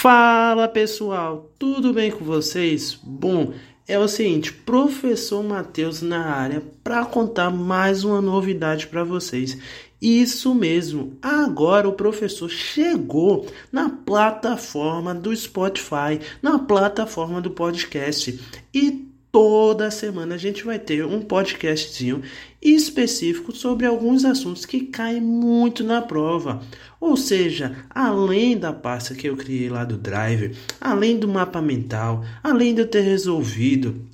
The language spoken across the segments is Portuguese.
Fala pessoal, tudo bem com vocês? Bom, é o seguinte, professor Matheus na área para contar mais uma novidade para vocês. Isso mesmo, agora o professor chegou na plataforma do Spotify, na plataforma do podcast e toda semana a gente vai ter um podcastzinho específico sobre alguns assuntos que caem muito na prova. Ou seja, além da pasta que eu criei lá do Drive, além do mapa mental, além de eu ter resolvido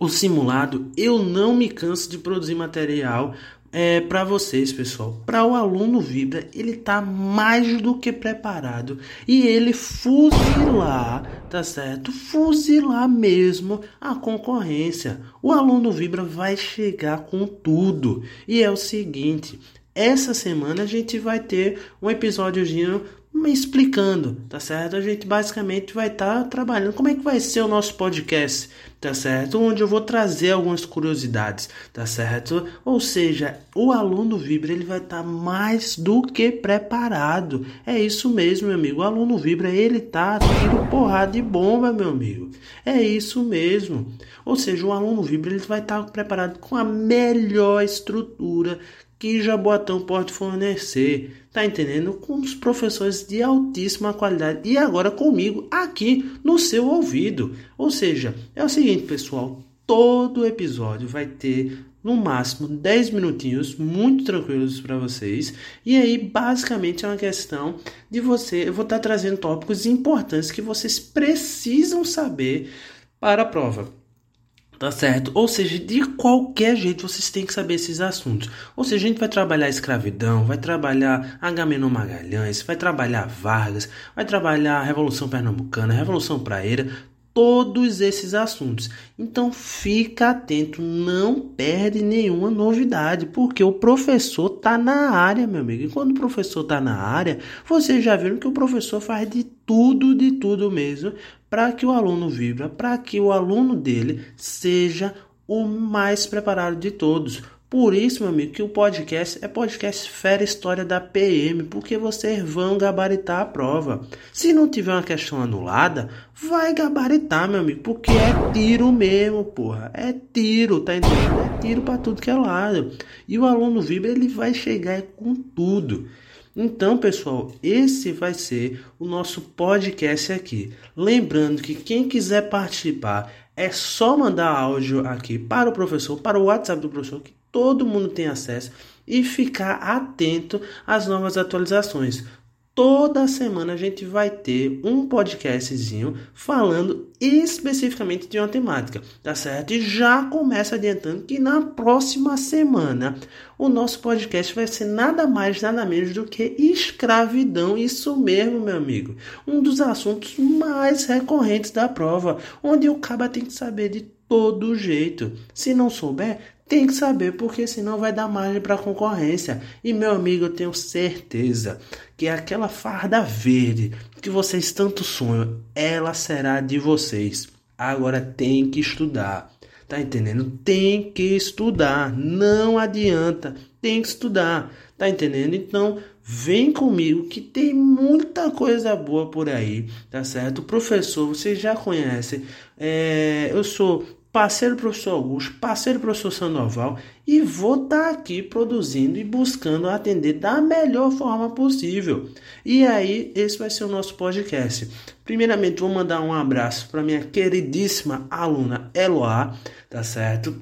o simulado, eu não me canso de produzir material é, para vocês, pessoal. Para o aluno Vibra, ele tá mais do que preparado e ele fuzilar, tá certo? Fuzilar mesmo a concorrência. O aluno Vibra vai chegar com tudo. E é o seguinte, essa semana a gente vai ter um episódiozinho me explicando, tá certo? A gente basicamente vai estar tá trabalhando como é que vai ser o nosso podcast, tá certo? Onde eu vou trazer algumas curiosidades, tá certo? Ou seja, o aluno Vibra ele vai estar tá mais do que preparado. É isso mesmo, meu amigo. O aluno Vibra ele tá tiro porrada de bomba, meu amigo. É isso mesmo. Ou seja, o aluno Vibra ele vai estar tá preparado com a melhor estrutura que Jaboatão pode fornecer, tá entendendo? Com os professores de altíssima qualidade e agora comigo aqui no seu ouvido. Ou seja, é o seguinte, pessoal, todo episódio vai ter no máximo 10 minutinhos muito tranquilos para vocês. E aí, basicamente, é uma questão de você. Eu vou estar trazendo tópicos importantes que vocês precisam saber para a prova. Tá certo? Ou seja, de qualquer jeito vocês têm que saber esses assuntos. Ou seja, a gente vai trabalhar escravidão, vai trabalhar Agamenon Magalhães, vai trabalhar Vargas, vai trabalhar Revolução Pernambucana, Revolução Praeira, todos esses assuntos. Então fica atento, não perde nenhuma novidade, porque o professor tá na área, meu amigo. E quando o professor tá na área, vocês já viram que o professor faz de tudo, de tudo mesmo, para que o aluno vibra, para que o aluno dele seja o mais preparado de todos. Por isso, meu amigo, que o podcast é podcast Fera História da PM, porque vocês vão gabaritar a prova. Se não tiver uma questão anulada, vai gabaritar, meu amigo, porque é tiro mesmo, porra. É tiro, tá entendendo? É tiro para tudo que é lado. E o aluno Vibra, ele vai chegar com tudo. Então, pessoal, esse vai ser o nosso podcast aqui. Lembrando que quem quiser participar é só mandar áudio aqui para o professor, para o WhatsApp do professor, que todo mundo tem acesso e ficar atento às novas atualizações. Toda semana a gente vai ter um podcastzinho falando especificamente de uma temática, tá certo? E já começa adiantando que na próxima semana o nosso podcast vai ser nada mais, nada menos do que escravidão. Isso mesmo, meu amigo. Um dos assuntos mais recorrentes da prova, onde o caba tem que saber de todo jeito. Se não souber, tem que saber, porque senão vai dar margem para concorrência. E meu amigo, eu tenho certeza que aquela farda verde que vocês tanto sonham, ela será de vocês. Agora tem que estudar. Tá entendendo? Tem que estudar. Não adianta. Tem que estudar. Tá entendendo? Então, vem comigo que tem muita coisa boa por aí, tá certo? Professor, vocês já conhecem. É, eu sou parceiro professor Augusto, parceiro professor Sandoval e vou estar tá aqui produzindo e buscando atender da melhor forma possível. E aí, esse vai ser o nosso podcast. Primeiramente, vou mandar um abraço para minha queridíssima aluna Eloá, tá certo?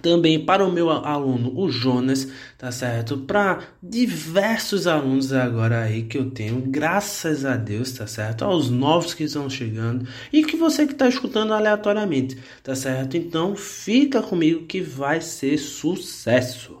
Também para o meu aluno, o Jonas, tá certo? Para diversos alunos agora aí que eu tenho, graças a Deus, tá certo? Aos novos que estão chegando e que você que está escutando aleatoriamente, tá certo? Então fica comigo que vai ser sucesso.